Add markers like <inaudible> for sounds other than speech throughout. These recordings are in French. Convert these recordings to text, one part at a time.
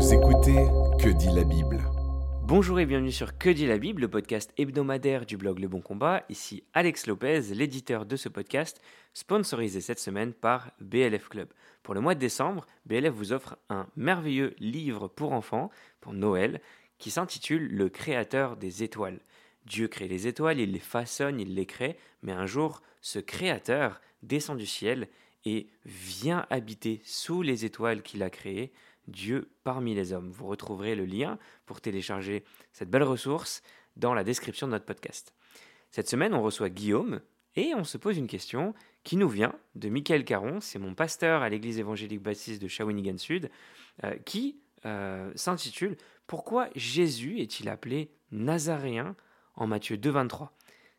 Vous écoutez Que dit la Bible Bonjour et bienvenue sur Que dit la Bible, le podcast hebdomadaire du blog Le Bon Combat. Ici Alex Lopez, l'éditeur de ce podcast, sponsorisé cette semaine par BLF Club. Pour le mois de décembre, BLF vous offre un merveilleux livre pour enfants, pour Noël, qui s'intitule Le Créateur des étoiles. Dieu crée les étoiles, il les façonne, il les crée, mais un jour, ce Créateur descend du ciel et vient habiter sous les étoiles qu'il a créées, Dieu parmi les hommes. Vous retrouverez le lien pour télécharger cette belle ressource dans la description de notre podcast. Cette semaine, on reçoit Guillaume et on se pose une question qui nous vient de Michael Caron, c'est mon pasteur à l'église évangélique baptiste de Shawinigan Sud, euh, qui euh, s'intitule Pourquoi Jésus est-il appelé Nazaréen en Matthieu 2,23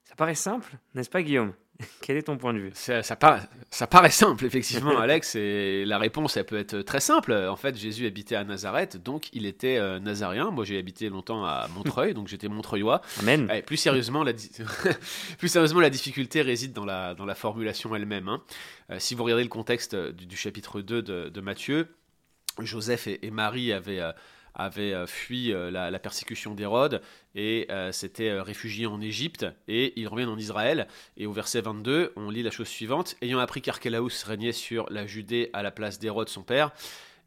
Ça paraît simple, n'est-ce pas Guillaume? <laughs> Quel est ton point de vue? Ça, ça, paraît, ça, paraît simple, effectivement, <laughs> Alex, et la réponse, elle peut être très simple. En fait, Jésus habitait à Nazareth, donc il était euh, nazaréen. Moi, j'ai habité longtemps à Montreuil, donc j'étais montreuillois. Amen. Et plus, sérieusement, la <laughs> plus sérieusement, la difficulté réside dans la, dans la formulation elle-même. Hein. Euh, si vous regardez le contexte du, du chapitre 2 de, de Matthieu, Joseph et, et Marie avaient avait euh, fui euh, la, persécution d'Hérode et euh, s'était réfugié en Égypte et ils reviennent en Israël. Et au verset 22 on lit la chose suivante ayant appris qu'Archélaus régnait sur la Judée à la place d'Hérode son père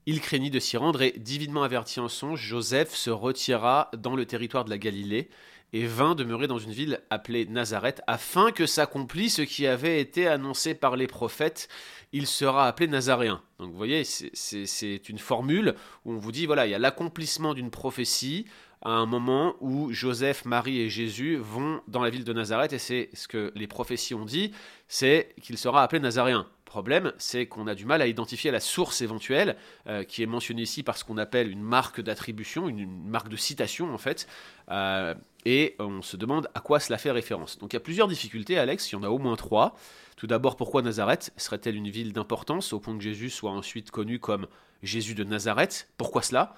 il craignit de s'y rendre et divinement averti en songe Joseph se retira dans le territoire de la Galilée et vint demeurer dans une ville appelée Nazareth, afin que s'accomplisse ce qui avait été annoncé par les prophètes, il sera appelé Nazaréen. Donc vous voyez, c'est une formule où on vous dit, voilà, il y a l'accomplissement d'une prophétie à un moment où Joseph, Marie et Jésus vont dans la ville de Nazareth, et c'est ce que les prophéties ont dit, c'est qu'il sera appelé Nazaréen problème, c'est qu'on a du mal à identifier la source éventuelle, euh, qui est mentionnée ici par ce qu'on appelle une marque d'attribution, une, marque de citation en fait, euh, et on se demande à quoi cela fait référence. Donc il y a plusieurs difficultés, Alex, il y en a au moins trois. Tout d'abord, pourquoi Nazareth Serait-elle une ville d'importance au point que Jésus soit ensuite connu comme Jésus de Nazareth? Pourquoi cela?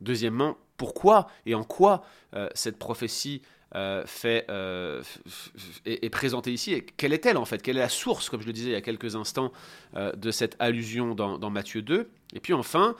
Deuxièmement, pourquoi et en quoi euh, cette prophétie euh, euh, est, présentée ici. Quelle est-elle en fait? Quelle est la source, comme je le disais il y a quelques instants, euh, de cette allusion dans, dans Matthieu 2 Et puis enfin,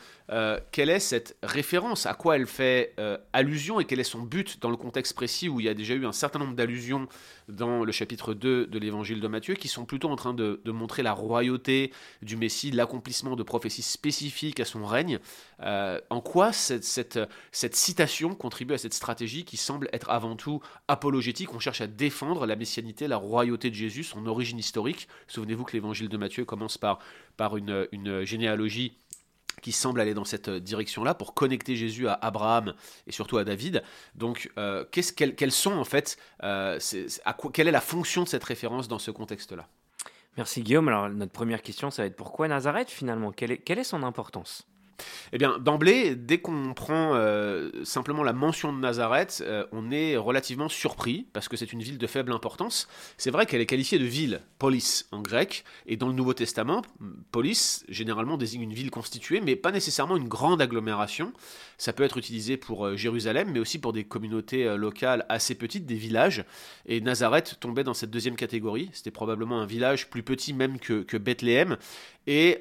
quelle est cette référence? À quoi elle fait allusion et quel est son but dans le contexte précis où il y a déjà eu un certain nombre d'allusions dans le chapitre 2 de l'évangile de Matthieu qui sont plutôt en train de, montrer la royauté du Messie, l'accomplissement de prophéties spécifiques à son règne? en quoi cette, citation contribue à cette stratégie qui semble être avant tout apologétique, on cherche à défendre la messianité, la royauté de Jésus, son origine historique. Souvenez-vous que l'évangile de Matthieu commence par, une généalogie qui semble aller dans cette direction-là pour connecter Jésus à Abraham et surtout à David. Donc, euh, qu'est-ce, quelles, sont en fait, euh, à quoi, quelle est la fonction de cette référence dans ce contexte-là? Merci Guillaume. Alors, notre première question, ça va être pourquoi Nazareth finalement? Quelle est son importance? Eh bien, d'emblée, dès qu'on prend euh, simplement la mention de Nazareth, euh, on est relativement surpris, parce que c'est une ville de faible importance. C'est vrai qu'elle est qualifiée de ville, polis en grec, et dans le Nouveau Testament, polis généralement désigne une ville constituée, mais pas nécessairement une grande agglomération. Ça peut être utilisé pour euh, Jérusalem, mais aussi pour des communautés locales assez petites, des villages. Et Nazareth tombait dans cette deuxième catégorie. C'était probablement un village plus petit même que, que Bethléem, et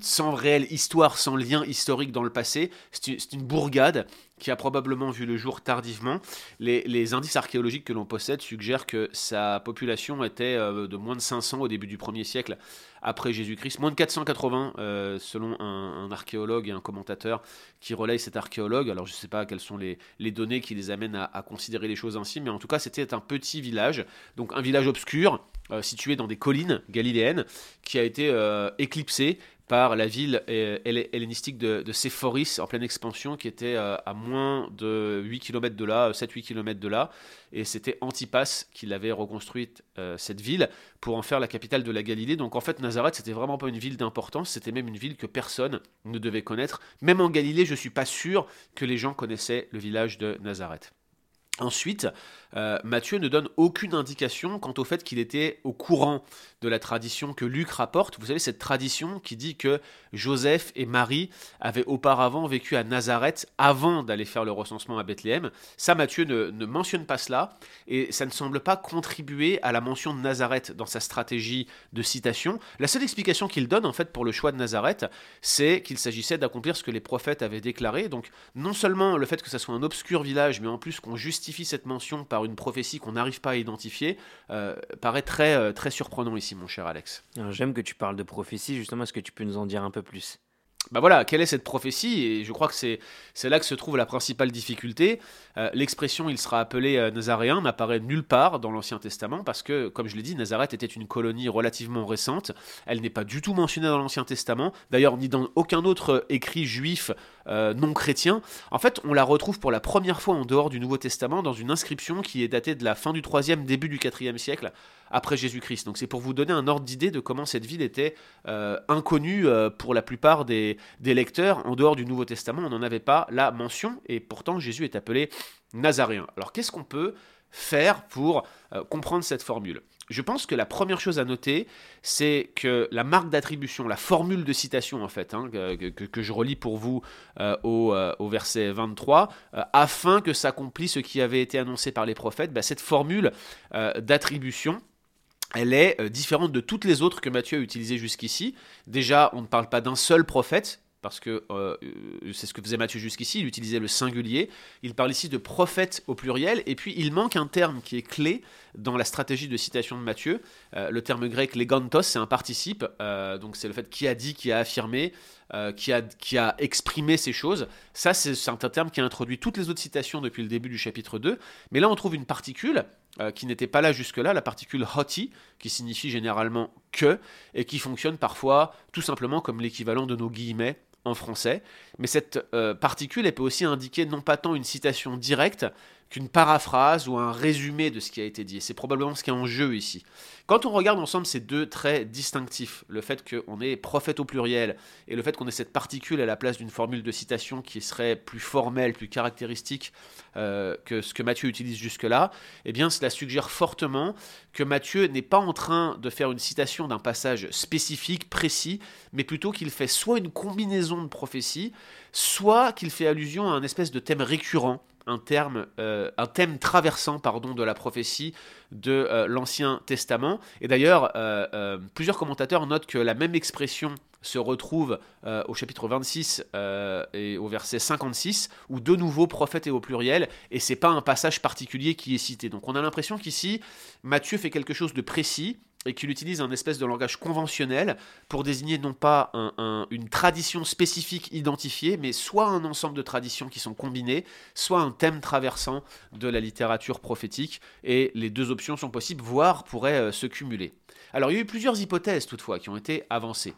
sans réelle histoire, sans lien historique dans le passé. C'est une bourgade qui a probablement vu le jour tardivement. Les, indices archéologiques que l'on possède suggèrent que sa population était euh, de moins de 500 au début du 1er siècle après Jésus-Christ, moins de 480 euh, selon un, archéologue et un commentateur qui relaye cet archéologue. Alors je ne sais pas quelles sont les, données qui les amènent à, considérer les choses ainsi, mais en tout cas c'était un petit village, donc un village obscur, euh, situé dans des collines galiléennes, qui a été éclipsé par la ville hellénistique de, de Séphoris en pleine expansion qui était euh, à moins de 8 km de là, 7-8 km de là. Et c'était Antipas qui l'avait reconstruite, euh, cette ville, pour en faire la capitale de la Galilée. Donc en fait, Nazareth, c'était vraiment pas une ville d'importance, c'était même une ville que personne ne devait connaître. Même en Galilée, je suis pas sûr que les gens connaissaient le village de Nazareth. Ensuite, euh, Matthieu ne donne aucune indication quant au fait qu'il était au courant de la tradition que Luc rapporte. Vous savez, cette tradition qui dit que Joseph et Marie avaient auparavant vécu à Nazareth avant d'aller faire le recensement à Bethléem. Ça, Matthieu ne, ne, mentionne pas cela, et ça ne semble pas contribuer à la mention de Nazareth dans sa stratégie de citation. La seule explication qu'il donne, en fait, pour le choix de Nazareth, c'est qu'il s'agissait d'accomplir ce que les prophètes avaient déclaré. Donc, non seulement le fait que ça soit un obscur village, mais en plus qu'on justifie cette mention par une prophétie qu'on n'arrive pas à identifier, euh, paraît très, euh, très surprenant ici, mon cher Alex. J'aime que tu parles de prophétie, justement, est-ce que tu peux nous en dire un peu plus? Bah voilà, quelle est cette prophétie? Et je crois que c'est, c'est là que se trouve la principale difficulté. Euh, l'expression il sera appelé euh, nazaréen n'apparaît nulle part dans l'Ancien Testament parce que, comme je l'ai dit, Nazareth était une colonie relativement récente. Elle n'est pas du tout mentionnée dans l'Ancien Testament, d'ailleurs ni dans aucun autre écrit juif euh, non chrétien. En fait, on la retrouve pour la première fois en dehors du Nouveau Testament dans une inscription qui est datée de la fin du 3e, début du 4e siècle après Jésus-Christ. Donc c'est pour vous donner un ordre d'idée de comment cette ville était euh, inconnue euh, pour la plupart des, lecteurs. En dehors du Nouveau Testament, on n'en avait pas la mention, et pourtant Jésus est appelé Nazaréen. Alors qu'est-ce qu'on peut faire pour comprendre cette formule? Je pense que la première chose à noter, c'est que la marque d'attribution, la formule de citation en fait, hein, que, je relis pour vous au, verset 23, afin que s'accomplisse ce qui avait été annoncé par les prophètes, bah, cette formule d'attribution, elle est euh, différente de toutes les autres que Matthieu a utilisées jusqu'ici. Déjà, on ne parle pas d'un seul prophète, parce que euh, euh, c'est ce que faisait Matthieu jusqu'ici, il utilisait le singulier. Il parle ici de prophète au pluriel, et puis il manque un terme qui est clé dans la stratégie de citation de Matthieu. le terme grec legantos, c'est un participe, donc c'est le fait qui a dit, qui a affirmé, qui, a, qui a exprimé ces choses. Ça, c'est un terme qui a introduit toutes les autres citations depuis le début du chapitre 2, mais là on trouve une particule euh, qui n'était pas là jusque-là, la particule hoti, qui signifie généralement que, et qui fonctionne parfois tout simplement comme l'équivalent de nos guillemets en français. Mais cette euh, particule, elle peut aussi indiquer non pas tant une citation directe, qu'une paraphrase ou un résumé de ce qui a été dit. C'est probablement ce qui est en jeu ici. Quand on regarde ensemble ces deux traits distinctifs, le fait qu'on ait prophète au pluriel et le fait qu'on ait cette particule à la place d'une formule de citation qui serait plus formelle, plus caractéristique euh, que ce que Matthieu utilise jusque-là, eh bien cela suggère fortement que Matthieu n'est pas en train de faire une citation d'un passage spécifique, précis, mais plutôt qu'il fait soit une combinaison de prophéties, soit qu'il fait allusion à un espèce de thème récurrent euh, un thème traversant pardon, de la prophétie de euh, l'Ancien Testament. Et d'ailleurs, euh, plusieurs commentateurs notent que la même expression se retrouve au chapitre 26 et au verset 56, où de nouveau prophète est au pluriel, et c'est pas un passage particulier qui est cité. Donc on a l'impression qu'ici, Matthieu fait quelque chose de précis, et qu'il utilise un espèce de langage conventionnel pour désigner non pas une tradition spécifique identifiée, mais soit un ensemble de traditions qui sont combinées, soit un thème traversant de la littérature prophétique, et les deux options sont possibles, voire pourraient euh, se cumuler. Alors il y a eu plusieurs hypothèses toutefois qui ont été avancées.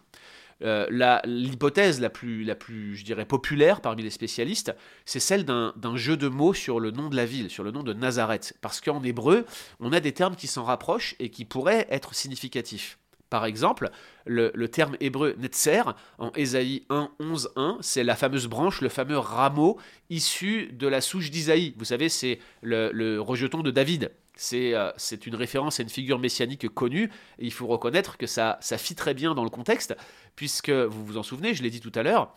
Euh, l'hypothèse la, plus, la plus, je dirais, populaire parmi les spécialistes, c'est celle d'un jeu de mots sur le nom de la ville, sur le nom de Nazareth. Parce qu'en hébreu, on a des termes qui s'en rapprochent et qui pourraient être significatifs. Par exemple, le, terme hébreu Netzer, en Ésaïe 1, 11, 1, c'est la fameuse branche, le fameux rameau issu de la souche d'Isaïe. Vous savez, c'est le, rejeton de David. Euh, c'est une référence à une figure messianique connue, et il faut reconnaître que ça, ça fit très bien dans le contexte, puisque, vous vous en souvenez, je l'ai dit tout à l'heure,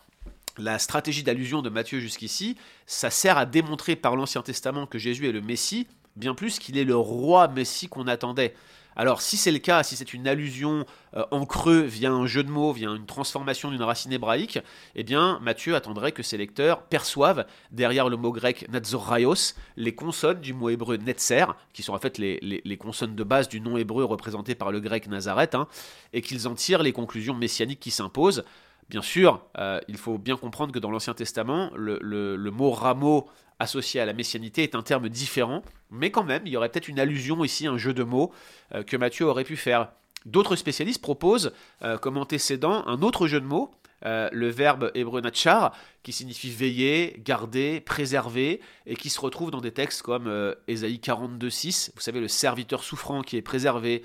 la stratégie d'allusion de Matthieu jusqu'ici, ça sert à démontrer par l'Ancien Testament que Jésus est le Messie, bien plus qu'il est le roi Messie qu'on attendait. Alors si c'est le cas, si c'est une allusion euh, en creux via un jeu de mots, via une transformation d'une racine hébraïque, eh bien Matthieu attendrait que ses lecteurs perçoivent derrière le mot grec natzoraios les consonnes du mot hébreu netzer, qui sont en fait les, consonnes de base du nom hébreu représenté par le grec Nazareth, hein, et qu'ils en tirent les conclusions messianiques qui s'imposent. Bien sûr, euh, il faut bien comprendre que dans l'Ancien Testament, le, mot rameau associé à la messianité est un terme différent, mais quand même, il y aurait peut-être une allusion ici, un jeu de mots euh, que Matthieu aurait pu faire. D'autres spécialistes proposent euh, comme antécédent un autre jeu de mots, le verbe hébreu natchar, qui signifie veiller, garder, préserver, et qui se retrouve dans des textes comme Ésaïe 42.6, vous savez, le serviteur souffrant qui est préservé,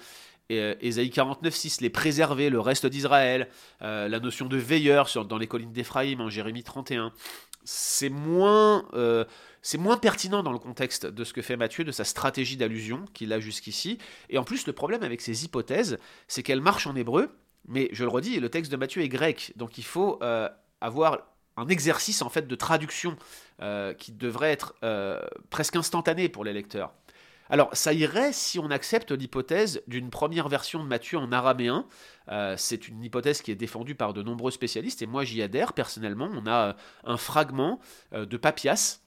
euh, Ésaïe 49.6, les préserver, le reste d'Israël, euh, la notion de veilleur sur, dans les collines d'Éphraïm en Jérémie 31. C'est moins, euh, c'est moins pertinent dans le contexte de ce que fait Matthieu, de sa stratégie d'allusion qu'il a jusqu'ici. Et en plus, le problème avec ces hypothèses, c'est qu'elles marchent en hébreu, mais je le redis, le texte de Matthieu est grec, donc il faut euh, avoir un exercice en fait de traduction euh, qui devrait être presque instantané pour les lecteurs. Alors, ça irait si on accepte l'hypothèse d'une première version de Matthieu en araméen. Euh, c'est une hypothèse qui est défendue par de nombreux spécialistes, et moi j'y adhère personnellement. On a euh, un fragment euh, de Papias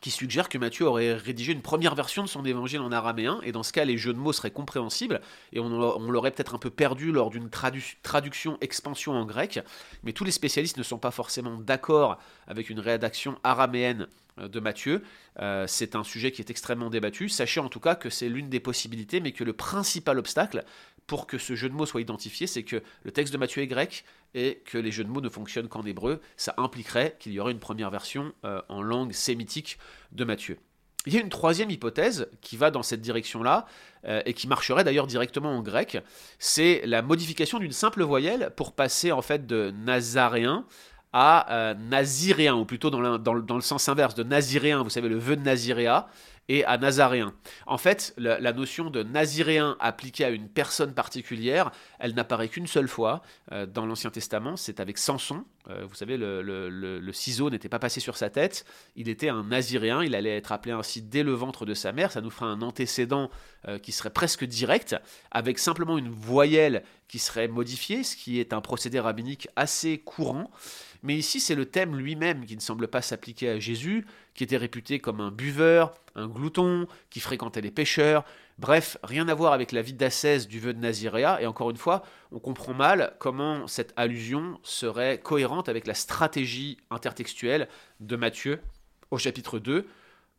qui suggère que Matthieu aurait rédigé une première version de son évangile en araméen, et dans ce cas, les jeux de mots seraient compréhensibles, et on, l'aurait peut-être un peu perdu lors d'une traduction expansion en grec, mais tous les spécialistes ne sont pas forcément d'accord avec une rédaction araméenne de Matthieu. Euh, c'est un sujet qui est extrêmement débattu. Sachez en tout cas que c'est l'une des possibilités, mais que le principal obstacle pour que ce jeu de mots soit identifié, c'est que le texte de Matthieu est grec et que les jeux de mots ne fonctionnent qu'en hébreu. Ça impliquerait qu'il y aurait une première version euh, en langue sémitique de Matthieu. Il y a une troisième hypothèse qui va dans cette direction-là et qui marcherait d'ailleurs directement en grec. C'est la modification d'une simple voyelle pour passer en fait de nazaréen à euh, naziréen, ou plutôt dans, le sens inverse de naziréen, vous savez, le vœu de naziréa, et à nazaréen. En fait, la, notion de naziréen appliquée à une personne particulière, elle n'apparaît qu'une seule fois euh, dans l'Ancien Testament, c'est avec Samson. Euh, vous savez, le, ciseau n'était pas passé sur sa tête, il était un naziréen, il allait être appelé ainsi dès le ventre de sa mère, ça nous fera un antécédent qui serait presque direct, avec simplement une voyelle qui serait modifiée, ce qui est un procédé rabbinique assez courant. Mais ici, c'est le thème lui-même qui ne semble pas s'appliquer à Jésus, qui était réputé comme un buveur, un glouton, qui fréquentait les pêcheurs. Bref, rien à voir avec la vie d'ascèse du vœu de Naziréa. Et encore une fois, on comprend mal comment cette allusion serait cohérente avec la stratégie intertextuelle de Matthieu au chapitre 2.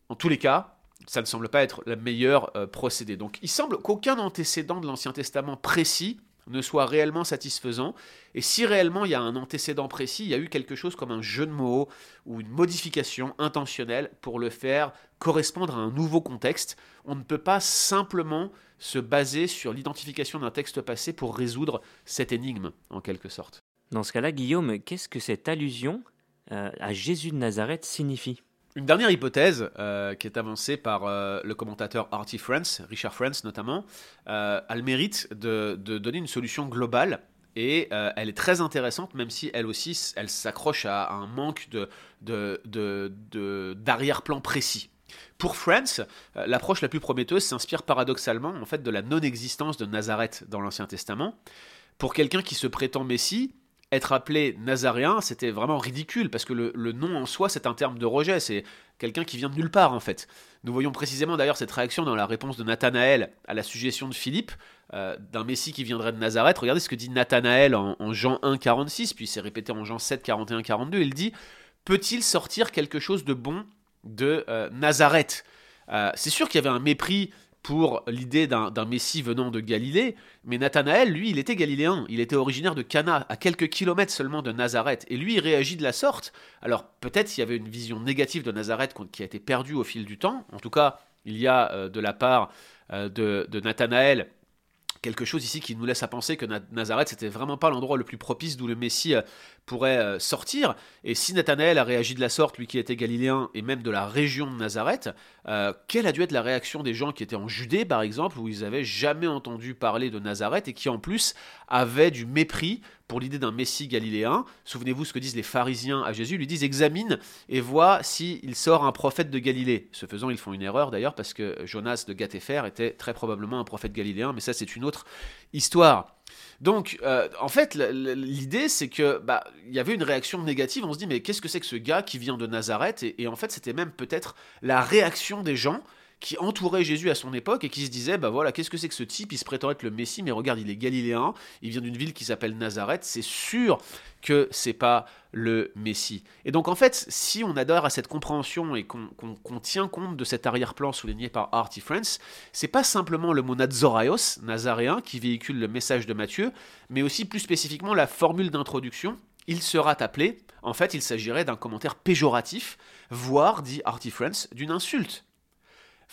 En tous les cas, ça ne semble pas être le meilleur euh, procédé. Donc il semble qu'aucun antécédent de l'Ancien Testament précis ne soit réellement satisfaisant. Et si réellement il y a un antécédent précis, il y a eu quelque chose comme un jeu de mots ou une modification intentionnelle pour le faire correspondre à un nouveau contexte, on ne peut pas simplement se baser sur l'identification d'un texte passé pour résoudre cette énigme, en quelque sorte. Dans ce cas-là, Guillaume, qu'est-ce que cette allusion euh, à Jésus de Nazareth signifie? Une dernière hypothèse euh, qui est avancée par euh, le commentateur Artie France, Richard France notamment, euh, a le mérite de, donner une solution globale et elle est très intéressante même si elle aussi elle s'accroche à, un manque d'arrière-plan précis. Pour France, l'approche la plus prometteuse s'inspire paradoxalement en fait de la non-existence de Nazareth dans l'Ancien Testament. Pour quelqu'un qui se prétend Messie, être appelé nazaréen, c'était vraiment ridicule, parce que le, nom en soi, c'est un terme de rejet, c'est quelqu'un qui vient de nulle part, en fait. Nous voyons précisément d'ailleurs cette réaction dans la réponse de Nathanaël à la suggestion de Philippe, euh, d'un Messie qui viendrait de Nazareth. Regardez ce que dit Nathanaël en, Jean 1, 46, puis c'est répété en Jean 7, 41, 42. Il dit Peut-il sortir quelque chose de bon de euh, Nazareth? Euh, C'est sûr qu'il y avait un mépris pour l'idée d'un Messie venant de Galilée, mais Nathanaël, lui, il était galiléen, il était originaire de Cana, à quelques kilomètres seulement de Nazareth, et lui, il réagit de la sorte. Alors peut-être il y avait une vision négative de Nazareth qui a été perdue au fil du temps, en tout cas, il y a euh, de la part euh, de Nathanaël quelque chose ici qui nous laisse à penser que Nazareth, c'était vraiment pas l'endroit le plus propice d'où le Messie euh, pourrait euh, sortir. Et si Nathanaël a réagi de la sorte, lui qui était galiléen et même de la région de Nazareth, euh, quelle a dû être la réaction des gens qui étaient en Judée, par exemple, où ils avaient jamais entendu parler de Nazareth et qui en plus avaient du mépris pour l'idée d'un Messie galiléen. Souvenez-vous ce que disent les pharisiens à Jésus, ils lui disent examine et vois s'il sort un prophète de Galilée. Ce faisant, ils font une erreur d'ailleurs parce que Jonas de Gatépher était très probablement un prophète galiléen, mais ça c'est une autre histoire. Donc, euh, en fait, l'idée, c'est que bah, il y avait une réaction négative. On se dit, mais qu'est-ce que c'est que ce gars qui vient de Nazareth? Et, en fait, c'était même peut-être la réaction des gens qui entouraient Jésus à son époque et qui se disaient, bah voilà, qu'est-ce que c'est que ce type? Il se prétend être le Messie, mais regarde, il est galiléen, il vient d'une ville qui s'appelle Nazareth. C'est sûr que c'est pas le Messie. Et donc en fait, si on adhère à cette compréhension et qu'on tient compte de cet arrière-plan souligné par Artie France, c'est pas simplement le mot Nazoraios, nazaréen, qui véhicule le message de Matthieu, mais aussi plus spécifiquement la formule d'introduction. Il sera appelé, en fait, il s'agirait d'un commentaire péjoratif, voire, dit Artie France, d'une insulte.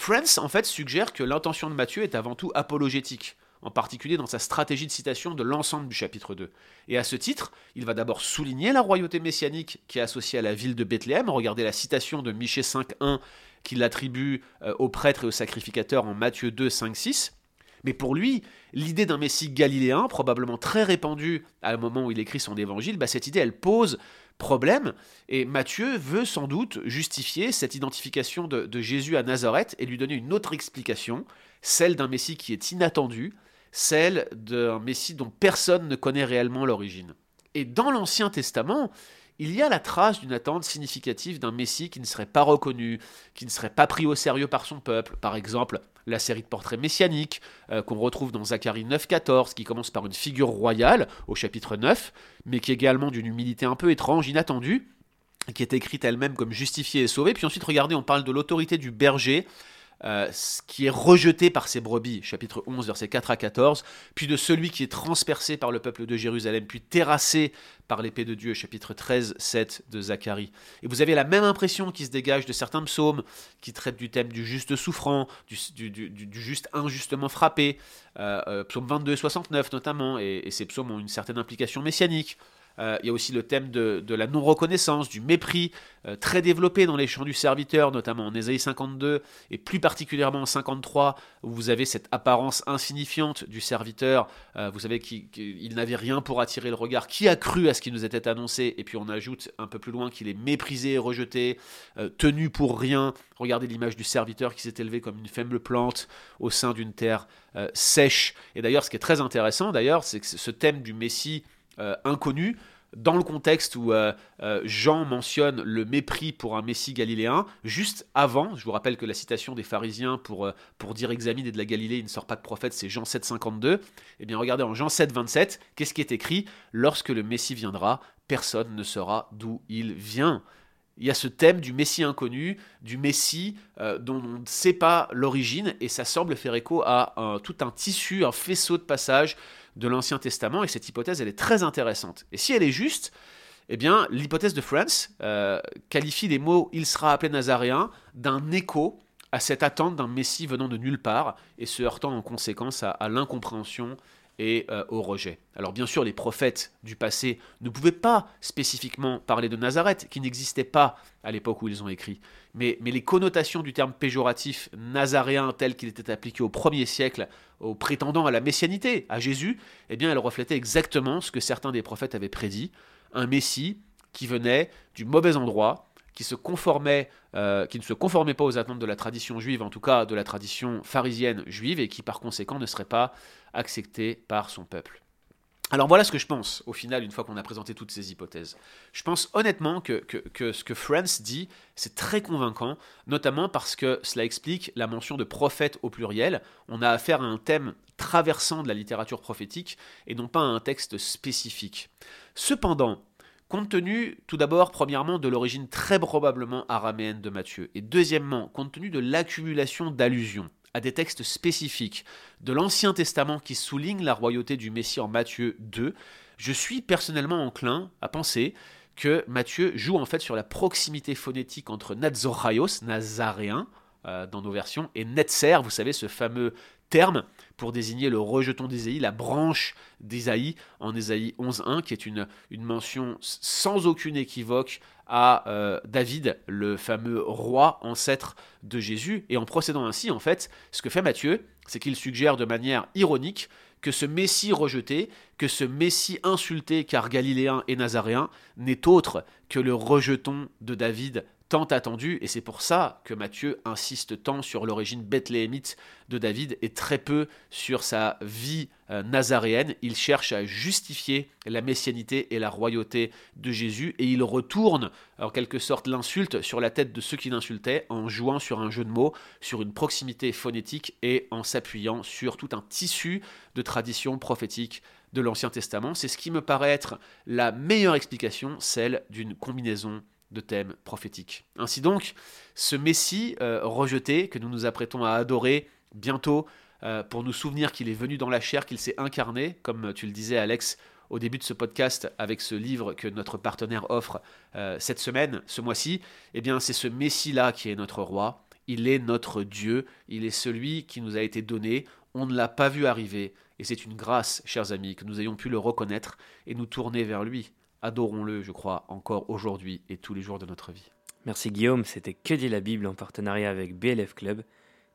France, en fait, suggère que l'intention de Matthieu est avant tout apologétique en particulier dans sa stratégie de citation de l'ensemble du chapitre 2. Et à ce titre, il va d'abord souligner la royauté messianique qui est associée à la ville de Bethléem. Regardez la citation de Michée 5.1 qu'il attribue euh, aux prêtres et aux sacrificateurs en Matthieu 2, 5, 6. Mais pour lui, l'idée d'un Messie galiléen, probablement très répandue à un moment où il écrit son évangile, bah, cette idée, elle pose problème, et Matthieu veut sans doute justifier cette identification de, de Jésus à Nazareth et lui donner une autre explication, celle d'un Messie qui est inattendu, celle d'un Messie dont personne ne connaît réellement l'origine. Et dans l'Ancien Testament, il y a la trace d'une attente significative d'un Messie qui ne serait pas reconnu, qui ne serait pas pris au sérieux par son peuple. Par exemple, la série de portraits messianiques euh, qu'on retrouve dans Zacharie 9.14, qui commence par une figure royale au chapitre 9, mais qui est également d'une humilité un peu étrange, inattendue, qui est écrite elle-même comme justifiée et sauvée. Puis ensuite, regardez, on parle de l'autorité du berger euh, qui est rejeté par ses brebis, chapitre 11, versets 4 à 14, puis de celui qui est transpercé par le peuple de Jérusalem, puis terrassé par l'épée de Dieu, chapitre 13, 7 de Zacharie. Et vous avez la même impression qui se dégage de certains psaumes qui traitent du thème du juste souffrant, du, du, juste injustement frappé, euh, euh, psaume 22, 69 notamment, et, et ces psaumes ont une certaine implication messianique. Euh, il y a aussi le thème de, la non-reconnaissance, du mépris, euh, très développé dans les chants du serviteur, notamment en Ésaïe 52, et plus particulièrement en 53, où vous avez cette apparence insignifiante du serviteur. Euh, vous savez qu'il n'avait rien pour attirer le regard. Qui a cru à ce qui nous était annoncé Et puis on ajoute un peu plus loin qu'il est méprisé et rejeté, tenu pour rien. Regardez l'image du serviteur qui s'est élevé comme une faible plante au sein d'une terre sèche. Et d'ailleurs, ce qui est très intéressant, d'ailleurs, c'est que ce thème du Messie inconnu dans le contexte où euh, euh, Jean mentionne le mépris pour un Messie galiléen, juste avant, je vous rappelle que la citation des pharisiens pour, pour dire de la Galilée, il ne sort pas de prophète, c'est Jean 7, 52. Eh bien, regardez en Jean 7, 27, qu'est-ce qui est écrit? Lorsque le Messie viendra, personne ne saura d'où il vient. Il y a ce thème du Messie inconnu, du Messie dont on ne sait pas l'origine, et ça semble faire écho à tout un tissu, un faisceau de passages de l'Ancien Testament, et cette hypothèse, elle est très intéressante. Et si elle est juste, eh bien, l'hypothèse de France euh, qualifie les mots il sera appelé nazaréen d'un écho à cette attente d'un Messie venant de nulle part et se heurtant en conséquence à, l'incompréhension et euh, au rejet. Alors bien sûr, les prophètes du passé ne pouvaient pas spécifiquement parler de Nazareth, qui n'existait pas à l'époque où ils ont écrit. Mais, mais les connotations du terme péjoratif nazaréen tel qu'il était appliqué au premier siècle aux prétendants à la messianité, à Jésus, eh bien, elle reflétait exactement ce que certains des prophètes avaient prédit, un Messie qui venait du mauvais endroit, euh, qui ne se conformait pas aux attentes de la tradition juive, en tout cas de la tradition pharisienne juive, et qui par conséquent ne serait pas accepté par son peuple. Alors voilà ce que je pense, au final, une fois qu'on a présenté toutes ces hypothèses. Je pense honnêtement que, ce que France dit, c'est très convaincant, notamment parce que cela explique la mention de prophète au pluriel. On a affaire à un thème traversant de la littérature prophétique et non pas à un texte spécifique. Cependant, compte tenu tout d'abord, premièrement, de l'origine très probablement araméenne de Matthieu, et deuxièmement, compte tenu de l'accumulation d'allusions, à des textes spécifiques de l'Ancien Testament qui soulignent la royauté du Messie en Matthieu 2, je suis personnellement enclin à penser que Matthieu joue en fait sur la proximité phonétique entre Nazoraios, nazaréen, euh, dans nos versions, et Netzer, vous savez, ce fameux terme pour désigner le rejeton d'Ésaïe, la branche d'Ésaïe en Ésaïe 11.1, qui est une, mention sans aucune équivoque à euh, David, le fameux roi ancêtre de Jésus. Et en procédant ainsi, en fait, ce que fait Matthieu, c'est qu'il suggère de manière ironique que ce Messie rejeté, que ce Messie insulté car galiléen et nazaréen, n'est autre que le rejeton de David tant attendu, et c'est pour ça que Matthieu insiste tant sur l'origine bethléemite de David et très peu sur sa vie euh, nazaréenne. Il cherche à justifier la messianité et la royauté de Jésus, et il retourne en quelque sorte l'insulte sur la tête de ceux qui l'insultaient en jouant sur un jeu de mots, sur une proximité phonétique et en s'appuyant sur tout un tissu de traditions prophétiques de l'Ancien Testament. C'est ce qui me paraît être la meilleure explication, celle d'une combinaison de thèmes prophétiques. Ainsi donc, ce Messie euh, rejeté que nous nous apprêtons à adorer bientôt euh, pour nous souvenir qu'il est venu dans la chair, qu'il s'est incarné, comme tu le disais Alex au début de ce podcast avec ce livre que notre partenaire offre euh, cette semaine, ce mois-ci, eh bien c'est ce Messie-là qui est notre roi, il est notre Dieu, il est celui qui nous a été donné, on ne l'a pas vu arriver, Et c'est une grâce, chers amis, que nous ayons pu le reconnaître et nous tourner vers lui. Adorons-le, je crois, encore aujourd'hui et tous les jours de notre vie. Merci Guillaume, c'était Que dit la Bible en partenariat avec BLF Club.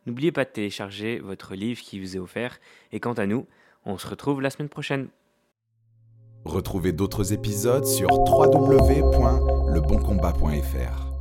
N'oubliez pas de télécharger votre livre qui vous est offert. Et quant à nous, on se retrouve la semaine prochaine. Retrouvez d'autres épisodes sur www.leboncombat.fr.